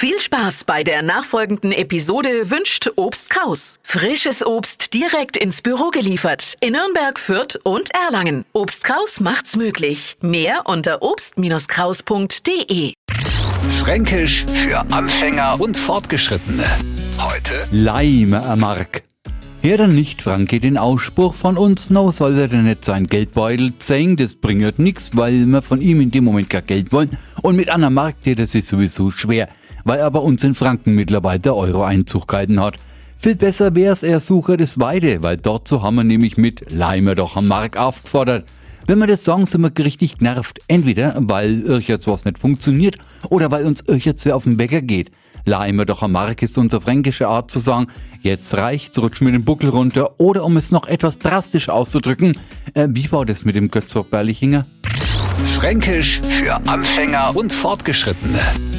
Viel Spaß bei der nachfolgenden Episode wünscht Obst Kraus. Frisches Obst direkt ins Büro geliefert in Nürnberg, Fürth und Erlangen. Obst Kraus macht's möglich. Mehr unter obst-kraus.de. Fränkisch für Anfänger und Fortgeschrittene. Heute Leimermark. Hör dann nicht, Franke, den Ausspruch von uns, no soll er denn nicht sein Geldbeutel zeigen, das bringt nix, weil wir von ihm in dem Moment kein Geld wollen. Und mit einer Mark, das ist sowieso schwer, weil aber uns in Franken mittlerweile der Euro Einzug gehalten hat. Viel besser wär's, er suche das Weide, weil dort so haben wir nämlich mit Leimer doch am Mark aufgefordert. Wenn wir das sagen, sind wir richtig genervt. Entweder, weil irgendetwas was nicht funktioniert oder weil uns irgendetwas auf den Bäcker geht. Leimer doch am Mark ist unsere fränkische Art zu sagen, jetzt reicht's, rutsch mir den Buckel runter oder um es noch etwas drastisch auszudrücken, äh, wie war das mit dem Götzog Berlichinger? Fränkisch für Anfänger und Fortgeschrittene.